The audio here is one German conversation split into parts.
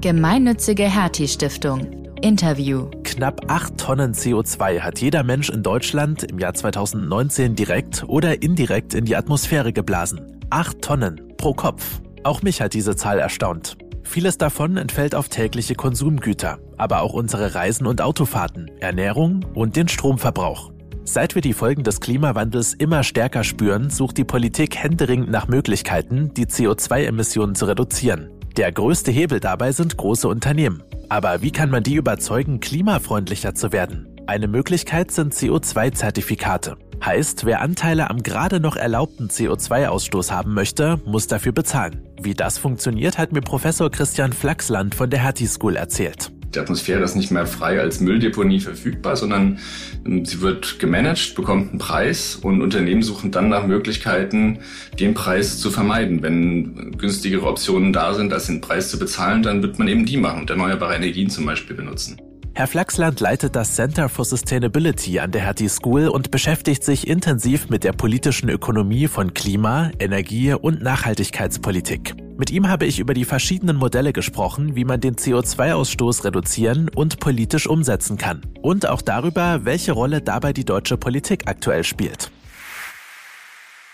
Gemeinnützige Hertie Stiftung. Interview. Knapp 8 Tonnen CO2 hat jeder Mensch in Deutschland im Jahr 2019 direkt oder indirekt in die Atmosphäre geblasen. 8 Tonnen pro Kopf. Auch mich hat diese Zahl erstaunt. Vieles davon entfällt auf tägliche Konsumgüter, aber auch unsere Reisen und Autofahrten, Ernährung und den Stromverbrauch. Seit wir die Folgen des Klimawandels immer stärker spüren, sucht die Politik händeringend nach Möglichkeiten, die CO2-Emissionen zu reduzieren. Der größte Hebel dabei sind große Unternehmen. Aber wie kann man die überzeugen, klimafreundlicher zu werden? Eine Möglichkeit sind CO2-Zertifikate. Heißt, wer Anteile am gerade noch erlaubten CO2-Ausstoß haben möchte, muss dafür bezahlen. Wie das funktioniert, hat mir Professor Christian Flachsland von der Hertie School erzählt. Die Atmosphäre ist nicht mehr frei als Mülldeponie verfügbar, sondern ähm, sie wird gemanagt, bekommt einen Preis und Unternehmen suchen dann nach Möglichkeiten, den Preis zu vermeiden. Wenn günstigere Optionen da sind, als den Preis zu bezahlen, dann wird man eben die machen und erneuerbare Energien zum Beispiel benutzen. Herr Flachsland leitet das Center for Sustainability an der Hertie School und beschäftigt sich intensiv mit der politischen Ökonomie von Klima, Energie und Nachhaltigkeitspolitik. Mit ihm habe ich über die verschiedenen Modelle gesprochen, wie man den CO2-Ausstoß reduzieren und politisch umsetzen kann. Und auch darüber, welche Rolle dabei die deutsche Politik aktuell spielt.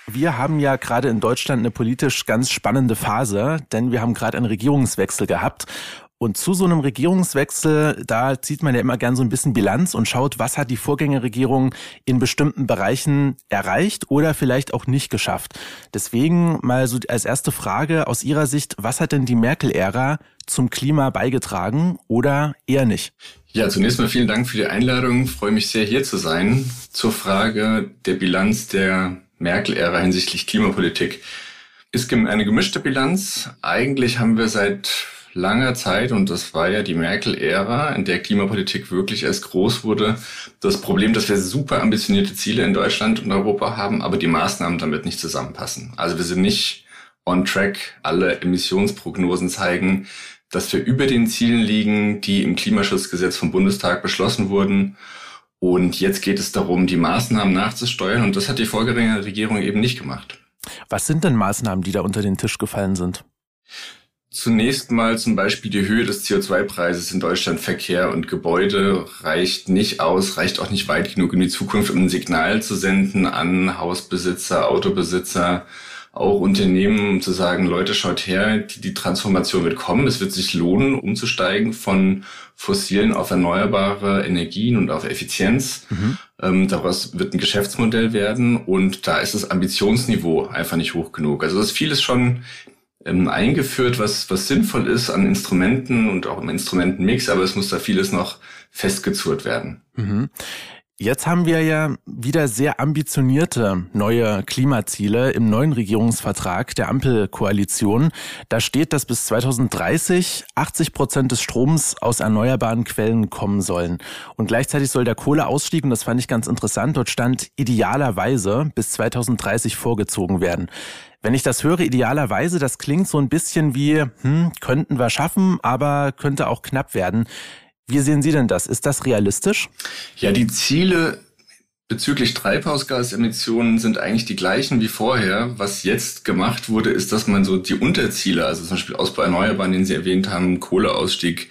Wir haben ja gerade in Deutschland eine politisch ganz spannende Phase, denn wir haben gerade einen Regierungswechsel gehabt und zu so einem Regierungswechsel, da zieht man ja immer gern so ein bisschen Bilanz und schaut, was hat die Vorgängerregierung in bestimmten Bereichen erreicht oder vielleicht auch nicht geschafft. Deswegen mal so als erste Frage aus Ihrer Sicht, was hat denn die Merkel-Ära zum Klima beigetragen oder eher nicht? Ja, zunächst mal vielen Dank für die Einladung. Ich freue mich sehr, hier zu sein. Zur Frage der Bilanz der Merkel-Ära hinsichtlich Klimapolitik. Ist eine gemischte Bilanz. Eigentlich haben wir seit langer Zeit, und das war ja die Merkel-Ära, in der Klimapolitik wirklich erst groß wurde, das Problem, dass wir super ambitionierte Ziele in Deutschland und Europa haben, aber die Maßnahmen damit nicht zusammenpassen. Also wir sind nicht on track. Alle Emissionsprognosen zeigen, dass wir über den Zielen liegen, die im Klimaschutzgesetz vom Bundestag beschlossen wurden. Und jetzt geht es darum, die Maßnahmen nachzusteuern. Und das hat die Regierung eben nicht gemacht. Was sind denn Maßnahmen, die da unter den Tisch gefallen sind? Zunächst mal zum Beispiel die Höhe des CO2-Preises in Deutschland. Verkehr und Gebäude reicht nicht aus, reicht auch nicht weit genug in die Zukunft, um ein Signal zu senden an Hausbesitzer, Autobesitzer, auch Unternehmen, um zu sagen, Leute, schaut her, die, die Transformation wird kommen. Es wird sich lohnen, umzusteigen von fossilen auf erneuerbare Energien und auf Effizienz. Mhm. Ähm, daraus wird ein Geschäftsmodell werden und da ist das Ambitionsniveau einfach nicht hoch genug. Also das ist vieles schon ähm, eingeführt, was, was sinnvoll ist an Instrumenten und auch im Instrumentenmix, aber es muss da vieles noch festgezurrt werden. Mhm. Jetzt haben wir ja wieder sehr ambitionierte neue Klimaziele im neuen Regierungsvertrag der Ampelkoalition. Da steht, dass bis 2030 80 Prozent des Stroms aus erneuerbaren Quellen kommen sollen. Und gleichzeitig soll der Kohleausstieg, und das fand ich ganz interessant, dort stand idealerweise bis 2030 vorgezogen werden. Wenn ich das höre, idealerweise, das klingt so ein bisschen wie, hm, könnten wir schaffen, aber könnte auch knapp werden. Wie sehen Sie denn das? Ist das realistisch? Ja, die Ziele bezüglich Treibhausgasemissionen sind eigentlich die gleichen wie vorher. Was jetzt gemacht wurde, ist, dass man so die Unterziele, also zum Beispiel Ausbau Erneuerbaren, den Sie erwähnt haben, Kohleausstieg,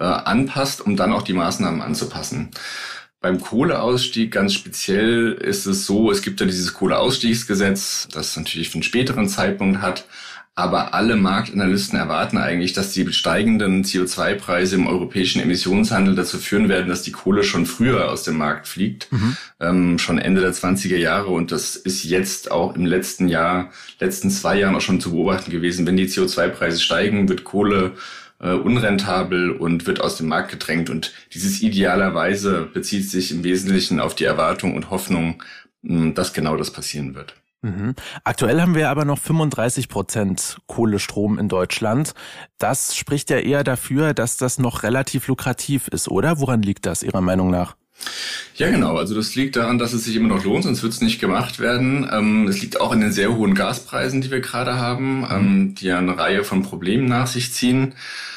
äh, anpasst, um dann auch die Maßnahmen anzupassen. Beim Kohleausstieg ganz speziell ist es so, es gibt ja dieses Kohleausstiegsgesetz, das natürlich für einen späteren Zeitpunkt hat. Aber alle Marktanalysten erwarten eigentlich, dass die steigenden CO2-Preise im europäischen Emissionshandel dazu führen werden, dass die Kohle schon früher aus dem Markt fliegt, mhm. ähm, schon Ende der 20er Jahre. Und das ist jetzt auch im letzten Jahr, letzten zwei Jahren auch schon zu beobachten gewesen. Wenn die CO2-Preise steigen, wird Kohle äh, unrentabel und wird aus dem Markt gedrängt. Und dieses idealerweise bezieht sich im Wesentlichen auf die Erwartung und Hoffnung, mh, dass genau das passieren wird. Mhm. Aktuell haben wir aber noch 35 Prozent Kohlestrom in Deutschland. Das spricht ja eher dafür, dass das noch relativ lukrativ ist, oder? Woran liegt das Ihrer Meinung nach? Ja, genau. Also das liegt daran, dass es sich immer noch lohnt, sonst wird es nicht gemacht werden. Ähm, es liegt auch in den sehr hohen Gaspreisen, die wir gerade haben, ähm, die ja eine Reihe von Problemen nach sich ziehen,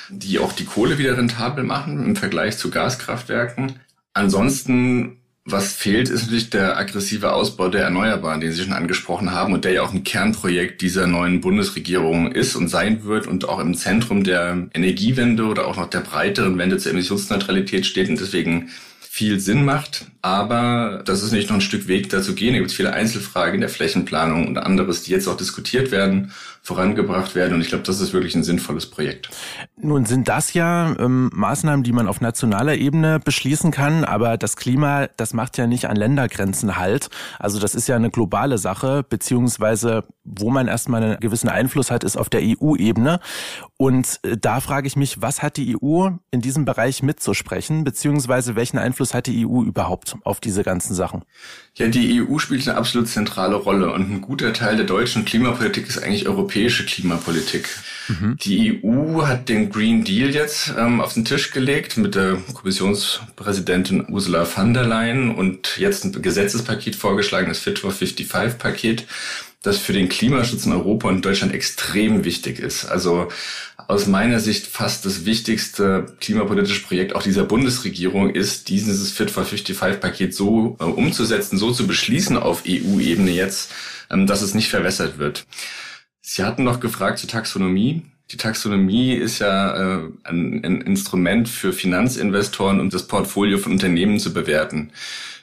die auch die Kohle wieder rentabel machen im Vergleich zu Gaskraftwerken. Ansonsten Was fehlt, ist natürlich der aggressive Ausbau der Erneuerbaren, den Sie schon angesprochen haben und der ja auch ein Kernprojekt dieser neuen Bundesregierung ist und sein wird und auch im Zentrum der Energiewende oder auch noch der breiteren Wende zur Emissionsneutralität steht und deswegen viel Sinn macht. Aber das ist nicht noch ein Stück Weg dazu gehen. Da gibt es viele Einzelfragen in der Flächenplanung und anderes, die jetzt auch diskutiert werden, vorangebracht werden. Und ich glaube, das ist wirklich ein sinnvolles Projekt. Nun sind das ja ähm, Maßnahmen, die man auf nationaler Ebene beschließen kann. Aber das Klima, das macht ja nicht an Ländergrenzen halt. Also das ist ja eine globale Sache, beziehungsweise wo man erstmal einen gewissen Einfluss hat, ist auf der EU-Ebene. Und äh, da frage ich mich, was hat die EU in diesem Bereich mitzusprechen, beziehungsweise welchen Einfluss hat die EU überhaupt auf diese ganzen Sachen? Ja, die EU spielt eine absolut zentrale Rolle und ein guter Teil der deutschen Klimapolitik ist eigentlich europäische Klimapolitik. Mhm. Die EU hat den Green Deal jetzt ähm, auf den Tisch gelegt mit der Kommissionspräsidentin Ursula von der Leyen und jetzt ein Gesetzespaket vorgeschlagen, das Fit for 55 Paket das für den Klimaschutz in Europa und Deutschland extrem wichtig ist. Also aus meiner Sicht fast das wichtigste klimapolitische Projekt auch dieser Bundesregierung ist, dieses Fit for 55-Paket so äh, umzusetzen, so zu beschließen auf EU-Ebene jetzt, ähm, dass es nicht verwässert wird. Sie hatten noch gefragt zur Taxonomie. Die Taxonomie ist ja äh, ein, ein Instrument für Finanzinvestoren, um das Portfolio von Unternehmen zu bewerten.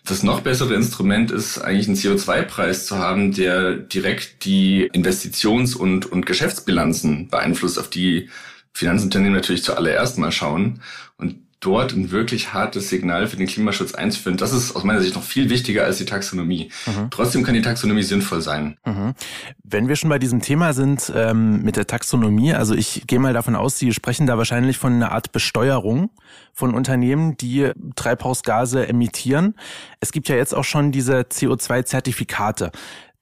Das noch bessere Instrument ist eigentlich einen CO2-Preis zu haben, der direkt die Investitions- und, und Geschäftsbilanzen beeinflusst, auf die Finanzunternehmen natürlich zuallererst mal schauen. Und dort ein wirklich hartes Signal für den Klimaschutz einzuführen, das ist aus meiner Sicht noch viel wichtiger als die Taxonomie. Mhm. Trotzdem kann die Taxonomie sinnvoll sein. Mhm. Wenn wir schon bei diesem Thema sind ähm, mit der Taxonomie, also ich gehe mal davon aus, Sie sprechen da wahrscheinlich von einer Art Besteuerung von Unternehmen, die Treibhausgase emittieren. Es gibt ja jetzt auch schon diese CO2-Zertifikate.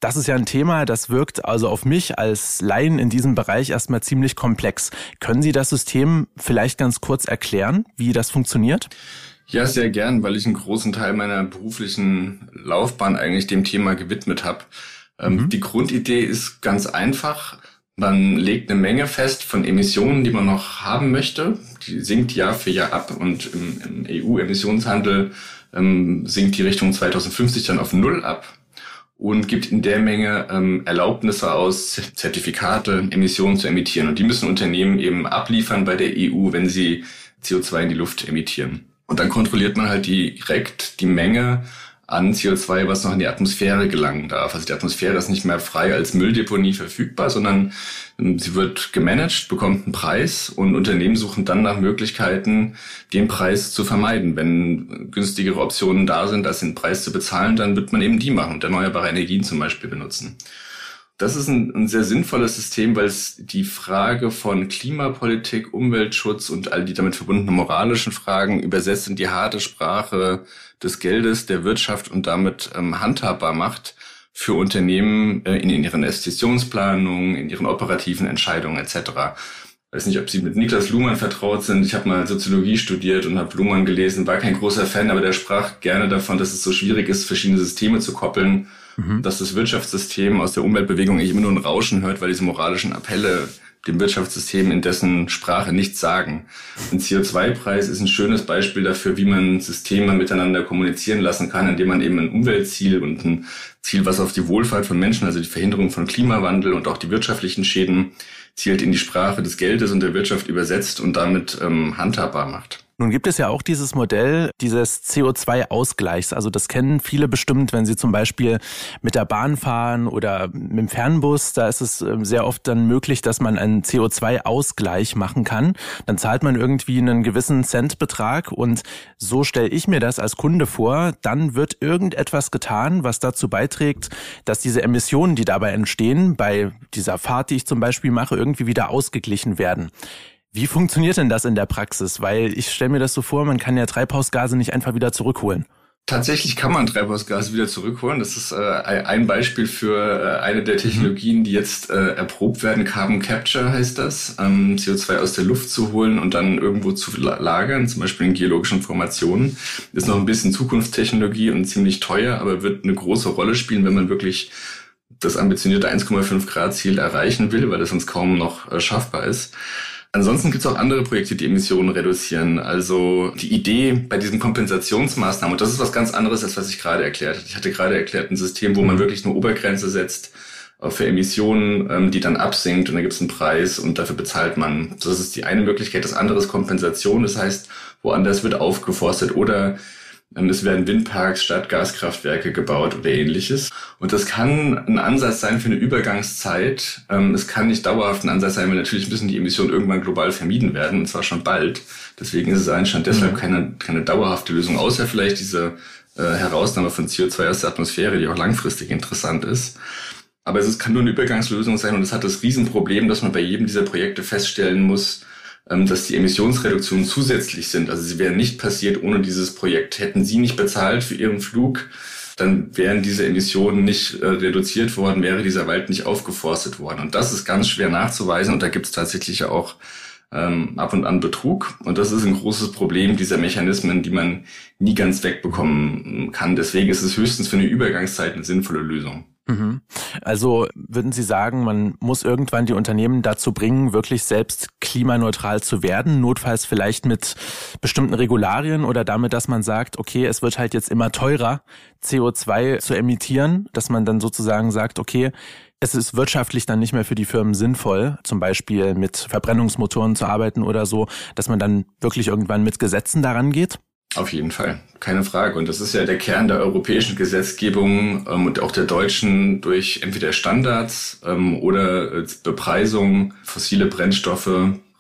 Das ist ja ein Thema, das wirkt also auf mich als Laien in diesem Bereich erstmal ziemlich komplex. Können Sie das System vielleicht ganz kurz erklären, wie das funktioniert? Ja, sehr gern, weil ich einen großen Teil meiner beruflichen Laufbahn eigentlich dem Thema gewidmet habe. Ähm, mhm. Die Grundidee ist ganz einfach. Man legt eine Menge fest von Emissionen, die man noch haben möchte. Die sinkt Jahr für Jahr ab und im, im EU-Emissionshandel ähm, sinkt die Richtung 2050 dann auf Null ab und gibt in der Menge ähm, Erlaubnisse aus, Zertifikate, Emissionen zu emittieren. Und die müssen Unternehmen eben abliefern bei der EU, wenn sie CO2 in die Luft emittieren. Und dann kontrolliert man halt direkt die Menge an CO2, was noch in die Atmosphäre gelangen darf. Also die Atmosphäre ist nicht mehr frei als Mülldeponie verfügbar, sondern ähm, sie wird gemanagt, bekommt einen Preis und Unternehmen suchen dann nach Möglichkeiten, den Preis zu vermeiden. Wenn günstigere Optionen da sind, als den Preis zu bezahlen, dann wird man eben die machen und erneuerbare Energien zum Beispiel benutzen. Das ist ein, ein, sehr sinnvolles System, weil es die Frage von Klimapolitik, Umweltschutz und all die damit verbundenen moralischen Fragen übersetzt in die harte Sprache des Geldes, der Wirtschaft und damit ähm, handhabbar macht für Unternehmen äh, in, in ihren Investitionsplanungen, in ihren operativen Entscheidungen etc. Ich weiß nicht, ob Sie mit Niklas Luhmann vertraut sind. Ich habe mal Soziologie studiert und habe Luhmann gelesen, war kein großer Fan, aber der sprach gerne davon, dass es so schwierig ist, verschiedene Systeme zu koppeln mhm. dass das Wirtschaftssystem aus der Umweltbewegung eigentlich immer nur ein Rauschen hört, weil diese moralischen Appelle dem Wirtschaftssystem in dessen Sprache nichts sagen. Ein CO2-Preis ist ein schönes Beispiel dafür, wie man Systeme miteinander kommunizieren lassen kann, indem man eben ein Umweltziel und ein Ziel, was auf die Wohlfahrt von Menschen, also die Verhinderung von Klimawandel und auch die wirtschaftlichen Schäden zielt, in die Sprache des Geldes und der Wirtschaft übersetzt und damit ähm, handhabbar macht. Nun gibt es ja auch dieses Modell dieses CO2-Ausgleichs. Also das kennen viele bestimmt, wenn sie zum Beispiel mit der Bahn fahren oder mit dem Fernbus. Da ist es ähm, sehr oft dann möglich, dass man einen CO2-Ausgleich machen kann. Dann zahlt man irgendwie einen gewissen Centbetrag und so stelle ich mir das als Kunde vor. Dann wird irgendetwas getan, was dazu beiträgt, dass diese Emissionen, die dabei entstehen, bei dieser Fahrt, die ich zum Beispiel mache, irgendwie wieder ausgeglichen werden. Wie funktioniert denn das in der Praxis? Weil ich stelle mir das so vor, man kann ja Treibhausgase nicht einfach wieder zurückholen. Tatsächlich kann man Treibhausgase wieder zurückholen. Das ist äh, ein Beispiel für äh, eine der Technologien, die jetzt äh, erprobt werden. Carbon Capture heißt das, ähm, CO2 aus der Luft zu holen und dann irgendwo zu lagern, zum Beispiel in geologischen Formationen. Ist noch ein bisschen Zukunftstechnologie und ziemlich teuer, aber wird eine große Rolle spielen, wenn man wirklich das ambitionierte 1,5 Grad Ziel erreichen will, weil das sonst kaum noch äh, schaffbar ist. Ansonsten gibt es auch andere Projekte, die Emissionen reduzieren. Also die Idee bei diesen Kompensationsmaßnahmen, und das ist was ganz anderes, als was ich gerade erklärt habe. Ich hatte gerade erklärt, ein System, wo man wirklich eine Obergrenze setzt für Emissionen, ähm, die dann absinkt und dann gibt es einen Preis und dafür bezahlt man. Das ist die eine Möglichkeit. Das andere ist Kompensation. Das heißt, woanders wird aufgeforstet oder es werden Windparks statt Gaskraftwerke gebaut oder ähnliches. Und das kann ein Ansatz sein für eine Übergangszeit. Ähm, es kann nicht dauerhaft ein Ansatz sein, weil natürlich müssen die Emissionen irgendwann global vermieden werden, und zwar schon bald. Deswegen ist es anscheinend deshalb mhm. keine, keine dauerhafte Lösung, außer vielleicht diese äh, Herausnahme von CO2 aus der Atmosphäre, die auch langfristig interessant ist. Aber es kann nur eine Übergangslösung sein und es hat das Riesenproblem, dass man bei jedem dieser Projekte feststellen muss, dass die Emissionsreduktionen zusätzlich sind. Also sie wären nicht passiert ohne dieses Projekt. Hätten Sie nicht bezahlt für Ihren Flug, dann wären diese Emissionen nicht äh, reduziert worden, wäre dieser Wald nicht aufgeforstet worden. Und das ist ganz schwer nachzuweisen und da gibt es tatsächlich auch ähm, ab und an Betrug. Und das ist ein großes Problem dieser Mechanismen, die man nie ganz wegbekommen kann. Deswegen ist es höchstens für eine Übergangszeit eine sinnvolle Lösung. Mhm. Also würden Sie sagen, man muss irgendwann die Unternehmen dazu bringen, wirklich selbst klimaneutral zu werden, notfalls vielleicht mit bestimmten Regularien oder damit, dass man sagt, okay, es wird halt jetzt immer teurer, CO2 zu emittieren, dass man dann sozusagen sagt, okay, es ist wirtschaftlich dann nicht mehr für die Firmen sinnvoll, zum Beispiel mit Verbrennungsmotoren zu arbeiten oder so, dass man dann wirklich irgendwann mit Gesetzen daran geht? Auf jeden Fall, keine Frage. Und das ist ja der Kern der europäischen Gesetzgebung ähm, und auch der deutschen durch entweder Standards ähm, oder äh, Bepreisung fossile Brennstoffe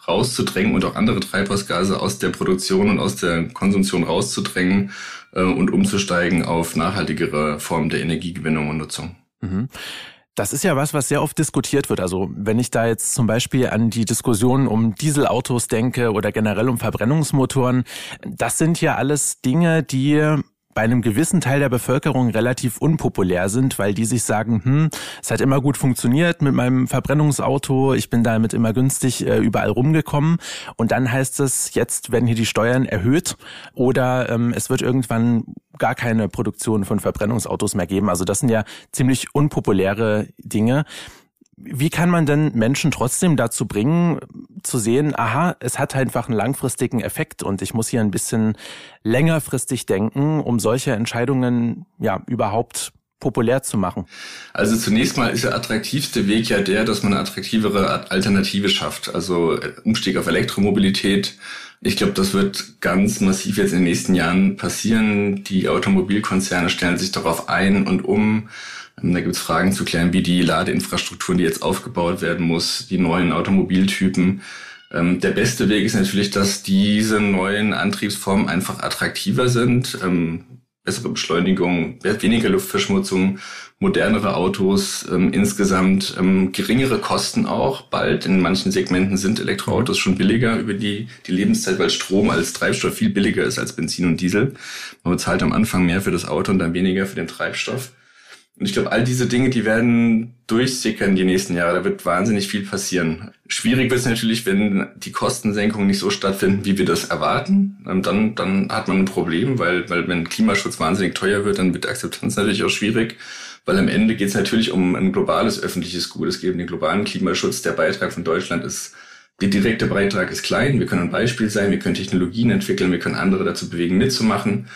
rauszudrängen und auch andere Treibhausgase aus der Produktion und aus der Konsumtion rauszudrängen äh, und umzusteigen auf nachhaltigere Formen der Energiegewinnung und Nutzung. Mhm. Das ist ja was, was sehr oft diskutiert wird. Also wenn ich da jetzt zum Beispiel an die Diskussion um Dieselautos denke oder generell um Verbrennungsmotoren, das sind ja alles Dinge, die bei einem gewissen Teil der Bevölkerung relativ unpopulär sind, weil die sich sagen, hm, es hat immer gut funktioniert mit meinem Verbrennungsauto, ich bin damit immer günstig äh, überall rumgekommen und dann heißt es, jetzt werden hier die Steuern erhöht oder ähm, es wird irgendwann gar keine Produktion von Verbrennungsautos mehr geben. Also das sind ja ziemlich unpopuläre Dinge. Wie kann man denn Menschen trotzdem dazu bringen, zu sehen, aha, es hat einfach einen langfristigen Effekt und ich muss hier ein bisschen längerfristig denken, um solche Entscheidungen ja überhaupt populär zu machen? Also zunächst mal ist der attraktivste Weg ja der, dass man eine attraktivere Alternative schafft. Also äh, Umstieg auf Elektromobilität. Ich glaube, das wird ganz massiv jetzt in den nächsten Jahren passieren. Die Automobilkonzerne stellen sich darauf ein und um da gibt es Fragen zu klären, wie die Ladeinfrastruktur, die jetzt aufgebaut werden muss, die neuen Automobiltypen. Ähm, der beste Weg ist natürlich, dass diese neuen Antriebsformen einfach attraktiver sind. Ähm, bessere Beschleunigung, weniger Luftverschmutzung, modernere Autos, insgesamt geringere Kosten auch. Bald in manchen Segmenten sind Elektroautos schon billiger über die, die Lebenszeit, weil Strom als Treibstoff viel billiger ist als Benzin und Diesel. Man bezahlt am Anfang mehr für das Auto und dann weniger für den Treibstoff. Und ich glaube, all diese Dinge, die werden durchsickern die nächsten Jahre. Da wird wahnsinnig viel passieren. Schwierig wird es natürlich, wenn die Kostensenkungen nicht so stattfinden, wie wir das erwarten. Ähm, dann, dann hat man ein Problem, weil, weil wenn Klimaschutz wahnsinnig teuer wird, dann wird Akzeptanz natürlich auch schwierig. Weil am Ende geht es natürlich um ein globales öffentliches Gut. Es geht um den globalen Klimaschutz. Der Beitrag von Deutschland ist der direkte Beitrag ist klein. Wir können ein Beispiel sein. Wir können Technologien entwickeln. Wir können andere dazu bewegen, mitzumachen.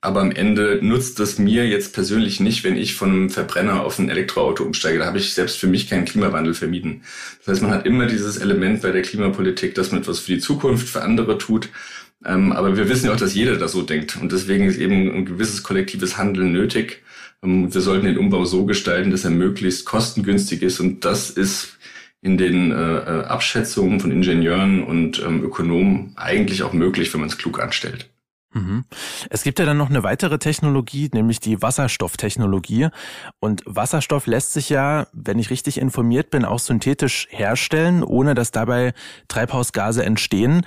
Aber am Ende nutzt es mir jetzt persönlich nicht, wenn ich von einem Verbrenner auf ein Elektroauto umsteige. Da habe ich selbst für mich keinen Klimawandel vermieden. Das heißt, man hat immer dieses Element bei der Klimapolitik, dass man etwas für die Zukunft, für andere tut. Ähm, aber wir wissen ja auch, dass jeder da so denkt. Und deswegen ist eben ein gewisses kollektives Handeln nötig. Ähm, wir sollten den Umbau so gestalten, dass er möglichst kostengünstig ist. Und das ist in den äh, äh Abschätzungen von Ingenieuren und ähm, Ökonomen eigentlich auch möglich, wenn man es klug anstellt. Mhm. Es gibt ja dann noch eine weitere Technologie, nämlich die Wasserstofftechnologie. Und Wasserstoff lässt sich ja, wenn ich richtig informiert bin, auch synthetisch herstellen, ohne dass dabei Treibhausgase entstehen.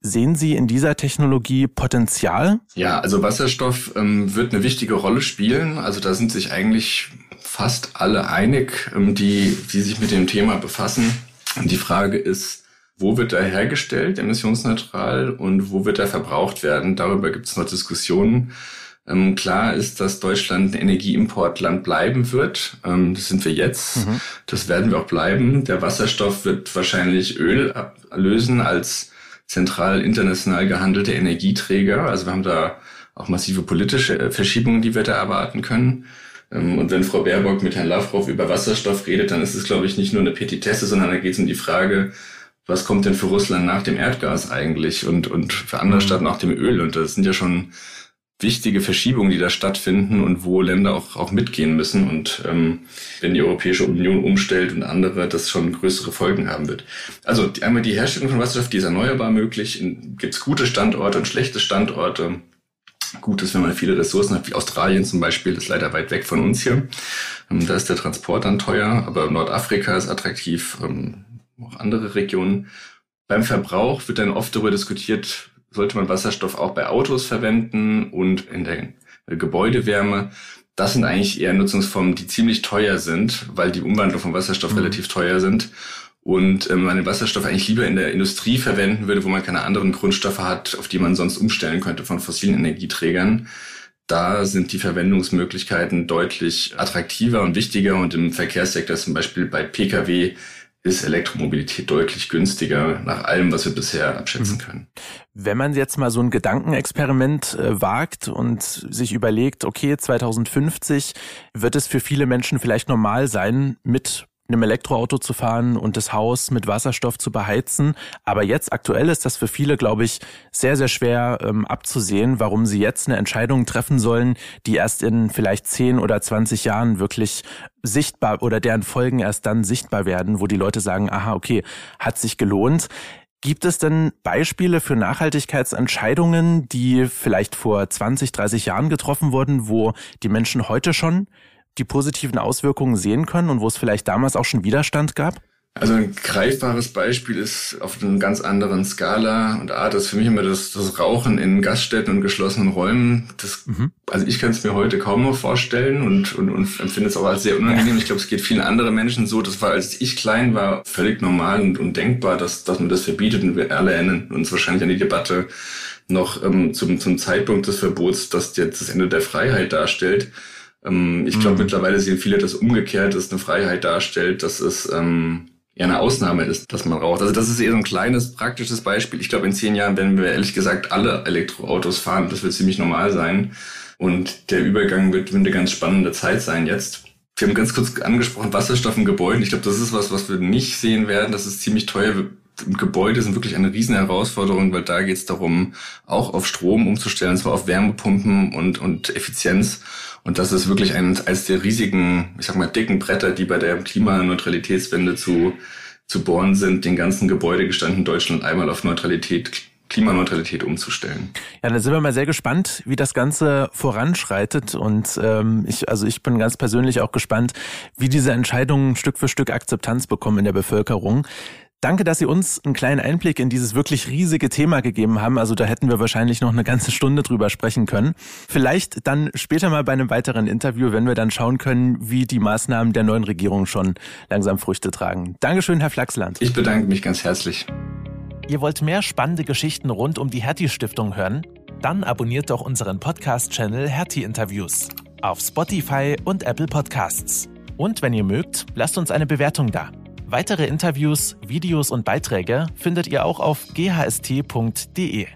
Sehen Sie in dieser Technologie Potenzial? Ja, also Wasserstoff ähm, wird eine wichtige Rolle spielen. Also da sind sich eigentlich fast alle einig, ähm, die, die sich mit dem Thema befassen. Und die Frage ist, wo wird er hergestellt, emissionsneutral, und wo wird er verbraucht werden? Darüber gibt es noch Diskussionen. Ähm, klar ist, dass Deutschland ein Energieimportland bleiben wird. Ähm, das sind wir jetzt. Mhm. Das werden wir auch bleiben. Der Wasserstoff wird wahrscheinlich Öl ablösen als zentral international gehandelte Energieträger. Also wir haben da auch massive politische äh, Verschiebungen, die wir da erwarten können. Ähm, und wenn Frau Baerbock mit Herrn Lavrov über Wasserstoff redet, dann ist es, glaube ich, nicht nur eine Petitesse, sondern da geht es um die Frage, was kommt denn für Russland nach dem Erdgas eigentlich und, und für andere mhm. Staaten nach dem Öl? Und das sind ja schon wichtige Verschiebungen, die da stattfinden und wo Länder auch, auch mitgehen müssen. Und ähm, wenn die Europäische Union umstellt und andere, das schon größere Folgen haben wird. Also die, einmal die Herstellung von Wasserstoff, die ist erneuerbar möglich. Gibt es gute Standorte und schlechte Standorte. Gut ist, wenn man viele Ressourcen hat, wie Australien zum Beispiel, ist leider weit weg von uns hier. Ähm, da ist der Transport dann teuer, aber Nordafrika ist attraktiv, ähm, auch andere Regionen. Beim Verbrauch wird dann oft darüber diskutiert, sollte man Wasserstoff auch bei Autos verwenden und in der Gebäudewärme. Das sind eigentlich eher Nutzungsformen, die ziemlich teuer sind, weil die Umwandlung von Wasserstoff mhm. relativ teuer sind. Und ähm, man den Wasserstoff eigentlich lieber in der Industrie verwenden würde, wo man keine anderen Grundstoffe hat, auf die man sonst umstellen könnte von fossilen Energieträgern. Da sind die Verwendungsmöglichkeiten deutlich attraktiver und wichtiger und im Verkehrssektor zum Beispiel bei Pkw ist Elektromobilität deutlich günstiger nach allem, was wir bisher abschätzen mhm. können. Wenn man jetzt mal so ein Gedankenexperiment äh, wagt und sich überlegt, okay, 2050 wird es für viele Menschen vielleicht normal sein, mit einem Elektroauto zu fahren und das Haus mit Wasserstoff zu beheizen. Aber jetzt aktuell ist das für viele, glaube ich, sehr, sehr schwer ähm, abzusehen, warum sie jetzt eine Entscheidung treffen sollen, die erst in vielleicht 10 oder 20 Jahren wirklich sichtbar oder deren Folgen erst dann sichtbar werden, wo die Leute sagen, aha, okay, hat sich gelohnt. Gibt es denn Beispiele für Nachhaltigkeitsentscheidungen, die vielleicht vor 20, 30 Jahren getroffen wurden, wo die Menschen heute schon die positiven Auswirkungen sehen können und wo es vielleicht damals auch schon Widerstand gab? Also ein greifbares Beispiel ist auf einer ganz anderen Skala und Art ist für mich immer das, das Rauchen in Gaststätten und geschlossenen Räumen. Das, mhm. Also ich kann es mir heute kaum noch vorstellen und, und, und empfinde es auch als sehr unangenehm. Ich glaube, es geht vielen anderen Menschen so. Das war, als ich klein war, völlig normal und undenkbar, dass, dass man das verbietet. Und wir alle erinnern uns wahrscheinlich an die Debatte noch ähm, zum, zum Zeitpunkt des Verbots, dass jetzt das Ende der Freiheit darstellt. Ähm, ich glaube, mhm. mittlerweile sehen viele, dass umgekehrt es eine Freiheit darstellt, dass es ähm, eher eine Ausnahme ist, dass man raucht. Also das ist eher so ein kleines, praktisches Beispiel. Ich glaube, in zehn Jahren werden wir ehrlich gesagt alle Elektroautos fahren. Das wird ziemlich normal sein. Und der Übergang wird, wird eine ganz spannende Zeit sein jetzt. Wir haben ganz kurz angesprochen, Wasserstoff in Gebäuden. Ich glaube, das ist was, was wir nicht sehen werden. Das ist ziemlich teuer. Gebäude sind wirklich eine riesen Herausforderung, weil da geht es darum, auch auf Strom umzustellen, zwar auf Wärmepumpen und, und Effizienz. Und das ist wirklich ein, eines der riesigen, ich sag mal, dicken Bretter, die bei der Klimaneutralitätswende zu, zu bohren sind, den ganzen Gebäudegestand in Deutschland einmal auf Neutralität Klimaneutralität umzustellen. Ja, dann sind wir mal sehr gespannt, wie das Ganze voranschreitet. Und ähm, ich, also ich bin ganz persönlich auch gespannt, wie diese Entscheidungen Stück für Stück Akzeptanz bekommen in der Bevölkerung. Danke, dass Sie uns einen kleinen Einblick in dieses wirklich riesige Thema gegeben haben. Also da hätten wir wahrscheinlich noch eine ganze Stunde drüber sprechen können. Vielleicht dann später mal bei einem weiteren Interview, wenn wir dann schauen können, wie die Maßnahmen der neuen Regierung schon langsam Früchte tragen. Dankeschön, Herr Flachsland. Ich bedanke mich ganz herzlich. Ihr wollt mehr spannende Geschichten rund um die Hertie Stiftung hören? Dann abonniert doch unseren Podcast-Channel Hertie Interviews auf Spotify und Apple Podcasts. Und wenn ihr mögt, lasst uns eine Bewertung da. Weitere Interviews, Videos und Beiträge findet ihr auch auf ghst.de.